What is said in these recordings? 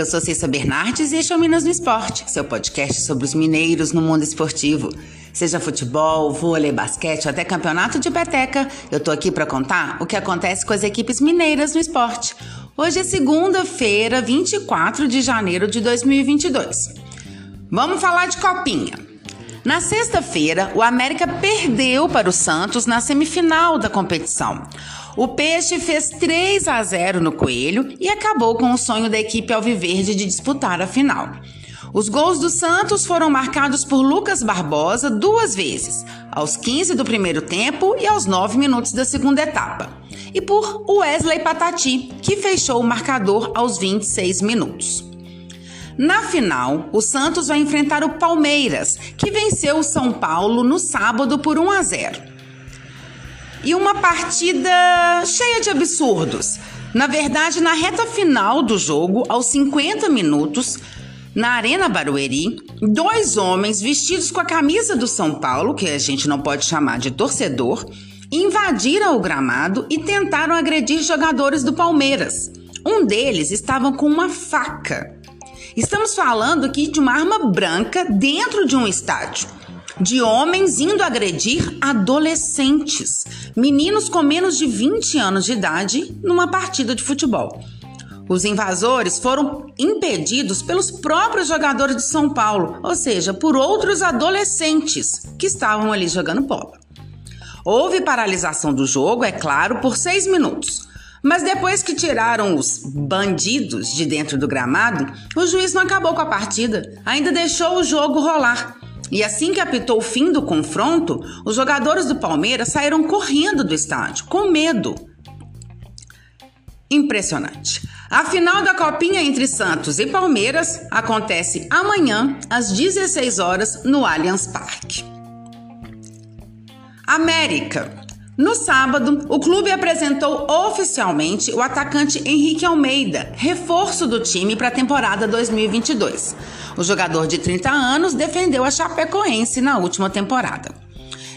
Eu sou Cissa Bernardes e este é o Minas no Esporte, seu podcast sobre os mineiros no mundo esportivo. Seja futebol, vôlei, basquete ou até campeonato de peteca, eu tô aqui para contar o que acontece com as equipes mineiras no esporte. Hoje é segunda-feira, 24 de janeiro de 2022. Vamos falar de copinha. Na sexta-feira, o América perdeu para o Santos na semifinal da competição. O Peixe fez 3 a 0 no Coelho e acabou com o sonho da equipe alviverde de disputar a final. Os gols do Santos foram marcados por Lucas Barbosa duas vezes, aos 15 do primeiro tempo e aos 9 minutos da segunda etapa, e por Wesley Patati, que fechou o marcador aos 26 minutos. Na final, o Santos vai enfrentar o Palmeiras, que venceu o São Paulo no sábado por 1 a 0 e uma partida cheia de absurdos. Na verdade, na reta final do jogo, aos 50 minutos, na Arena Barueri, dois homens vestidos com a camisa do São Paulo, que a gente não pode chamar de torcedor, invadiram o gramado e tentaram agredir jogadores do Palmeiras. Um deles estava com uma faca. Estamos falando aqui de uma arma branca dentro de um estádio de homens indo agredir adolescentes, meninos com menos de 20 anos de idade, numa partida de futebol. Os invasores foram impedidos pelos próprios jogadores de São Paulo, ou seja, por outros adolescentes que estavam ali jogando bola. Houve paralisação do jogo, é claro, por seis minutos. Mas depois que tiraram os bandidos de dentro do gramado, o juiz não acabou com a partida, ainda deixou o jogo rolar. E assim que apitou o fim do confronto, os jogadores do Palmeiras saíram correndo do estádio, com medo. Impressionante. A final da Copinha entre Santos e Palmeiras acontece amanhã, às 16 horas, no Allianz Parque. América. No sábado, o clube apresentou oficialmente o atacante Henrique Almeida, reforço do time para a temporada 2022. O jogador de 30 anos defendeu a Chapecoense na última temporada.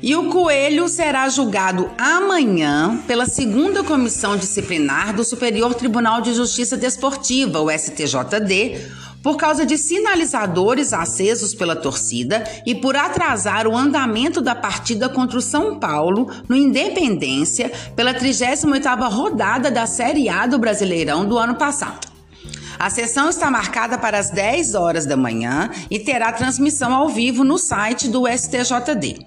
E o Coelho será julgado amanhã pela segunda comissão disciplinar do Superior Tribunal de Justiça Desportiva, o STJD, por causa de sinalizadores acesos pela torcida e por atrasar o andamento da partida contra o São Paulo no Independência pela 38ª rodada da Série A do Brasileirão do ano passado. A sessão está marcada para as 10 horas da manhã e terá transmissão ao vivo no site do STJD.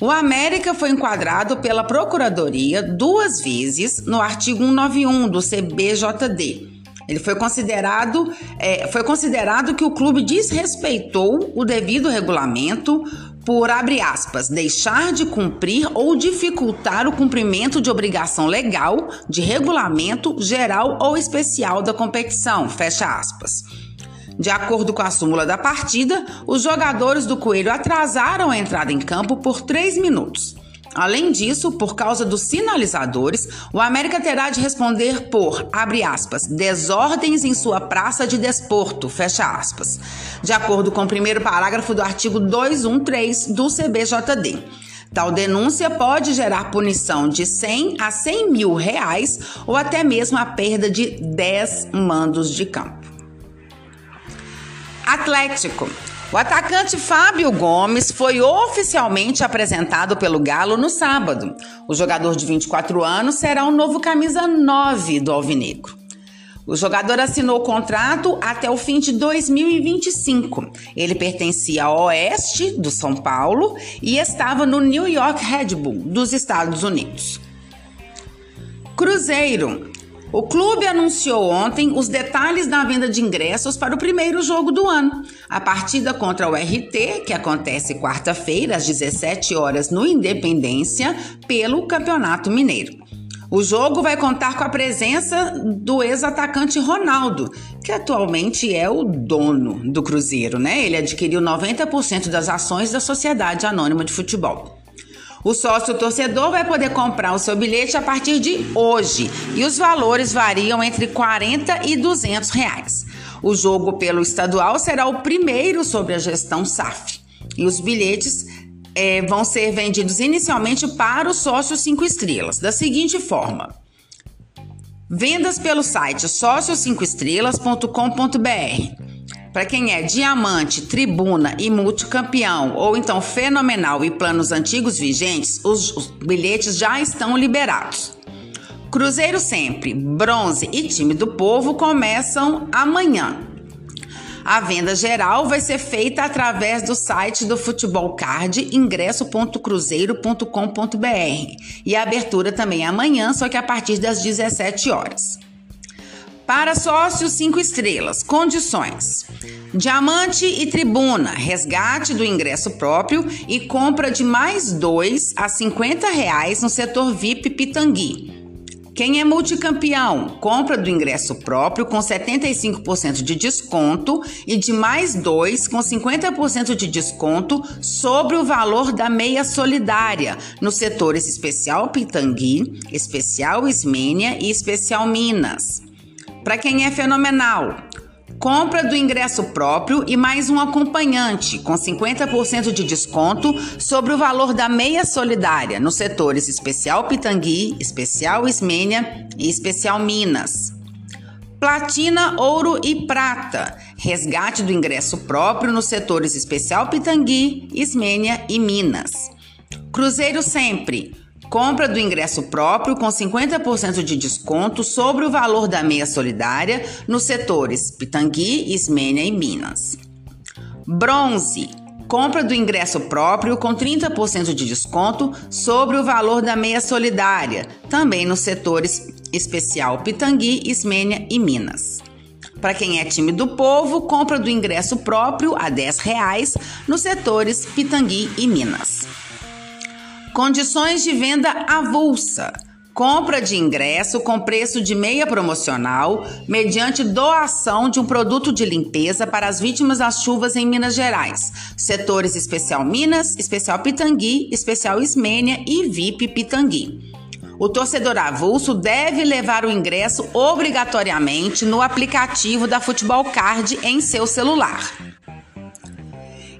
O América foi enquadrado pela Procuradoria duas vezes no artigo 191 do CBJD ele foi considerado, é, foi considerado que o clube desrespeitou o devido regulamento por, abre aspas, deixar de cumprir ou dificultar o cumprimento de obrigação legal, de regulamento geral ou especial da competição, fecha aspas. De acordo com a súmula da partida, os jogadores do Coelho atrasaram a entrada em campo por três minutos. Além disso, por causa dos sinalizadores, o América terá de responder por, abre aspas, desordens em sua praça de desporto, fecha aspas, de acordo com o primeiro parágrafo do artigo 213 do CBJD. Tal denúncia pode gerar punição de 100 a 100 mil reais ou até mesmo a perda de 10 mandos de campo. Atlético. O atacante Fábio Gomes foi oficialmente apresentado pelo Galo no sábado. O jogador de 24 anos será o novo camisa 9 do Alvinegro. O jogador assinou o contrato até o fim de 2025. Ele pertencia ao Oeste do São Paulo e estava no New York Red Bull dos Estados Unidos. Cruzeiro. O clube anunciou ontem os detalhes da venda de ingressos para o primeiro jogo do ano. A partida contra o RT, que acontece quarta-feira às 17 horas no Independência, pelo Campeonato Mineiro. O jogo vai contar com a presença do ex-atacante Ronaldo, que atualmente é o dono do Cruzeiro, né? Ele adquiriu 90% das ações da Sociedade Anônima de Futebol. O sócio torcedor vai poder comprar o seu bilhete a partir de hoje e os valores variam entre 40 e 200 reais. O jogo pelo estadual será o primeiro sobre a gestão SAF e os bilhetes é, vão ser vendidos inicialmente para os sócios cinco estrelas, da seguinte forma: Vendas pelo site sócio5estrelas.com.br. Para quem é diamante, tribuna e multicampeão, ou então fenomenal e planos antigos vigentes, os, os bilhetes já estão liberados. Cruzeiro sempre, bronze e time do povo começam amanhã. A venda geral vai ser feita através do site do Futebol Card, ingresso.cruzeiro.com.br. E a abertura também é amanhã, só que a partir das 17 horas. Para sócios 5 estrelas, condições: diamante e tribuna, resgate do ingresso próprio e compra de mais dois a 50 reais no setor VIP Pitangui. Quem é multicampeão, compra do ingresso próprio com 75% de desconto e de mais dois com 50% de desconto sobre o valor da meia solidária nos setores especial Pitangui, especial Ismênia e especial Minas. Para quem é fenomenal, compra do ingresso próprio e mais um acompanhante com 50% de desconto sobre o valor da meia solidária nos setores Especial Pitangui, Especial Ismênia e Especial Minas. Platina, ouro e prata. Resgate do ingresso próprio nos setores Especial Pitangui, Ismênia e Minas. Cruzeiro sempre Compra do ingresso próprio com 50% de desconto sobre o valor da meia solidária nos setores Pitangui, Ismênia e Minas. Bronze. Compra do ingresso próprio com 30% de desconto sobre o valor da meia solidária, também nos setores especial Pitangui, Ismênia e Minas. Para quem é time do povo, compra do ingresso próprio a 10 reais nos setores Pitangui e Minas. Condições de venda avulsa. Compra de ingresso com preço de meia promocional, mediante doação de um produto de limpeza para as vítimas das chuvas em Minas Gerais. Setores Especial Minas, Especial Pitangui, Especial Ismênia e VIP Pitangui. O torcedor avulso deve levar o ingresso obrigatoriamente no aplicativo da Futebol Card em seu celular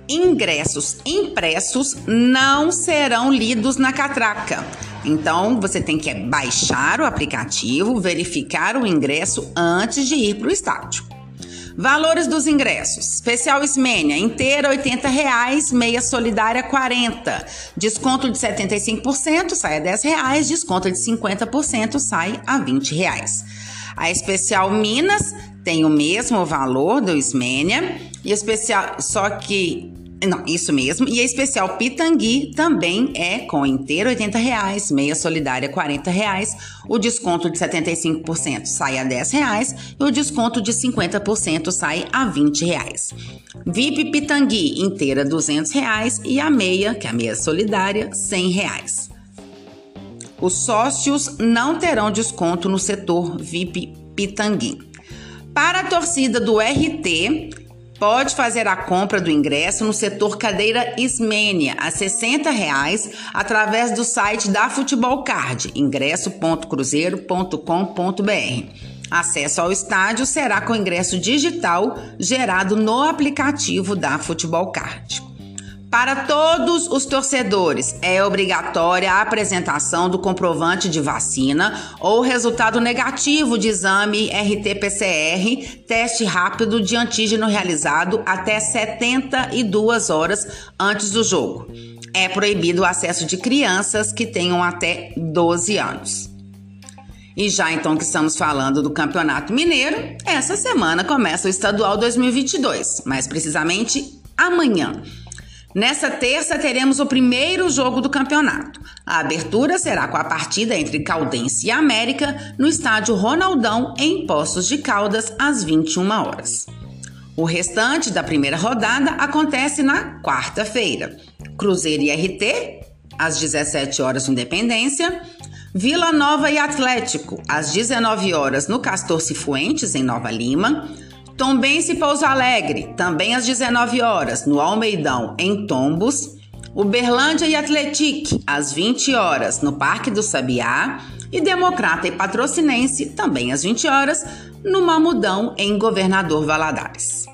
ingressos impressos não serão lidos na catraca. Então, você tem que baixar o aplicativo, verificar o ingresso antes de ir para o estádio. Valores dos ingressos. Especial Ismênia, inteira 80 reais, meia solidária 40. Desconto de 75% sai a 10 reais, desconto de 50% sai a 20 reais. A especial Minas tem o mesmo valor do Ismênia e especial, só que não, isso mesmo. E a especial Pitangui também é com inteiro 80 reais, meia solidária 40 reais, o desconto de 75% sai a 10 reais, e o desconto de 50% sai a 20 reais. VIP Pitangui inteira 200 reais, e a meia, que é a meia solidária, 100 reais. Os sócios não terão desconto no setor VIP Pitangui. Para a torcida do RT, Pode fazer a compra do ingresso no setor cadeira Ismênia a 60 reais, através do site da Futebol Card, ingresso.cruzeiro.com.br. Acesso ao estádio será com ingresso digital gerado no aplicativo da Futebol Card. Para todos os torcedores, é obrigatória a apresentação do comprovante de vacina ou resultado negativo de exame RT-PCR, teste rápido de antígeno realizado até 72 horas antes do jogo. É proibido o acesso de crianças que tenham até 12 anos. E já então que estamos falando do Campeonato Mineiro, essa semana começa o Estadual 2022, mais precisamente amanhã. Nessa terça teremos o primeiro jogo do campeonato. A abertura será com a partida entre Caldense e América no estádio Ronaldão, em Poços de Caldas, às 21 horas. O restante da primeira rodada acontece na quarta-feira. Cruzeiro e RT, às 17 horas no Independência. Vila Nova e Atlético, às 19 horas no Castor Cifuentes, em Nova Lima. Tombense Pouso Alegre, também às 19 horas, no Almeidão, em Tombos. Uberlândia e Atletique, às 20 horas, no Parque do Sabiá. E Democrata e Patrocinense, também às 20 horas, no Mamudão, em Governador Valadares.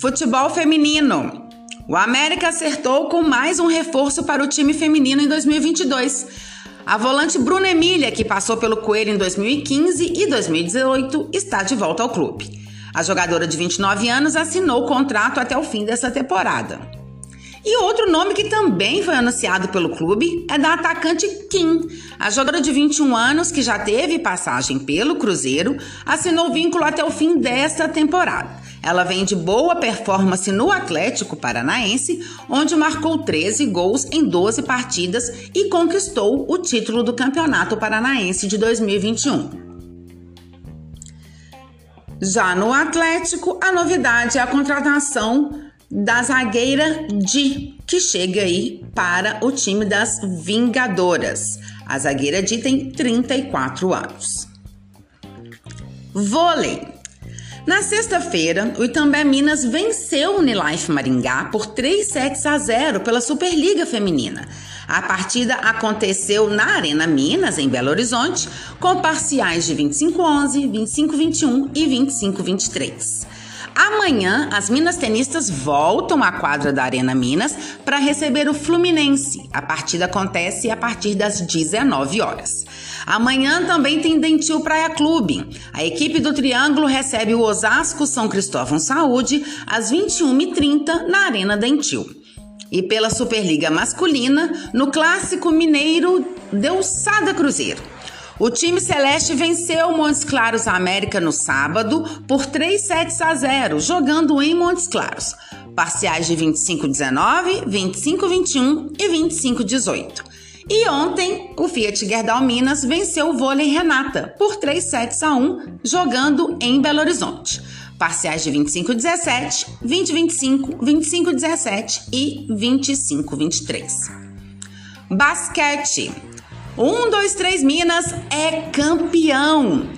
Futebol feminino. O América acertou com mais um reforço para o time feminino em 2022. A volante Bruna Emília, que passou pelo Coelho em 2015 e 2018, está de volta ao clube. A jogadora de 29 anos assinou o contrato até o fim dessa temporada. E outro nome que também foi anunciado pelo clube é da atacante Kim. A jogadora de 21 anos, que já teve passagem pelo Cruzeiro, assinou vínculo até o fim desta temporada. Ela vem de boa performance no Atlético Paranaense, onde marcou 13 gols em 12 partidas e conquistou o título do Campeonato Paranaense de 2021. Já no Atlético, a novidade é a contratação da zagueira Di, que chega aí para o time das Vingadoras. A zagueira Di tem 34 anos. Vôlei. Na sexta-feira, o Itambé Minas venceu o Unilife Maringá por 3 sets a 0 pela Superliga Feminina. A partida aconteceu na Arena Minas, em Belo Horizonte, com parciais de 25-11, 25-21 e 25-23. Amanhã, as Minas tenistas voltam à quadra da Arena Minas para receber o Fluminense. A partida acontece a partir das 19 horas. Amanhã também tem Dentil Praia Clube. A equipe do Triângulo recebe o Osasco São Cristóvão Saúde às 21h30 na Arena Dentil. E pela Superliga Masculina, no Clássico Mineiro, deu Sada Cruzeiro. O time celeste venceu Montes Claros América no sábado por 3 sets a 0, jogando em Montes Claros. Parciais de 25-19, 25-21 e 25-18. E ontem, o Fiat Gerdau Minas venceu o vôlei Renata por 3 sets a 1, jogando em Belo Horizonte. Parciais de 25-17, 20-25, 25-17 e 25-23. Basquete. Um, dois, três Minas é campeão.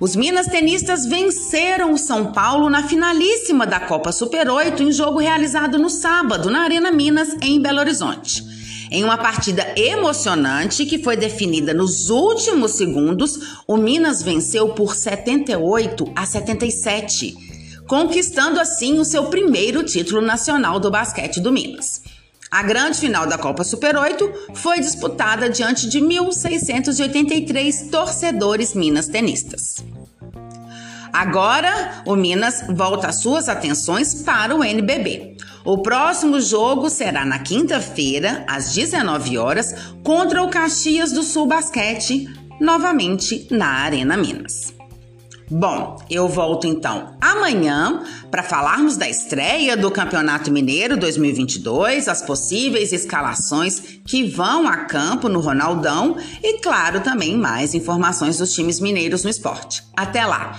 Os Minas tenistas venceram o São Paulo na finalíssima da Copa Super 8 em jogo realizado no sábado na Arena Minas, em Belo Horizonte. Em uma partida emocionante que foi definida nos últimos segundos, o Minas venceu por 78 a 77, conquistando assim o seu primeiro título nacional do basquete do Minas. A grande final da Copa Super 8 foi disputada diante de 1.683 torcedores minas tenistas. Agora, o Minas volta suas atenções para o NBB. O próximo jogo será na quinta-feira, às 19 horas, contra o Caxias do Sul Basquete, novamente na Arena Minas. Bom, eu volto então amanhã para falarmos da estreia do Campeonato Mineiro 2022, as possíveis escalações que vão a campo no Ronaldão e, claro, também mais informações dos times mineiros no esporte. Até lá!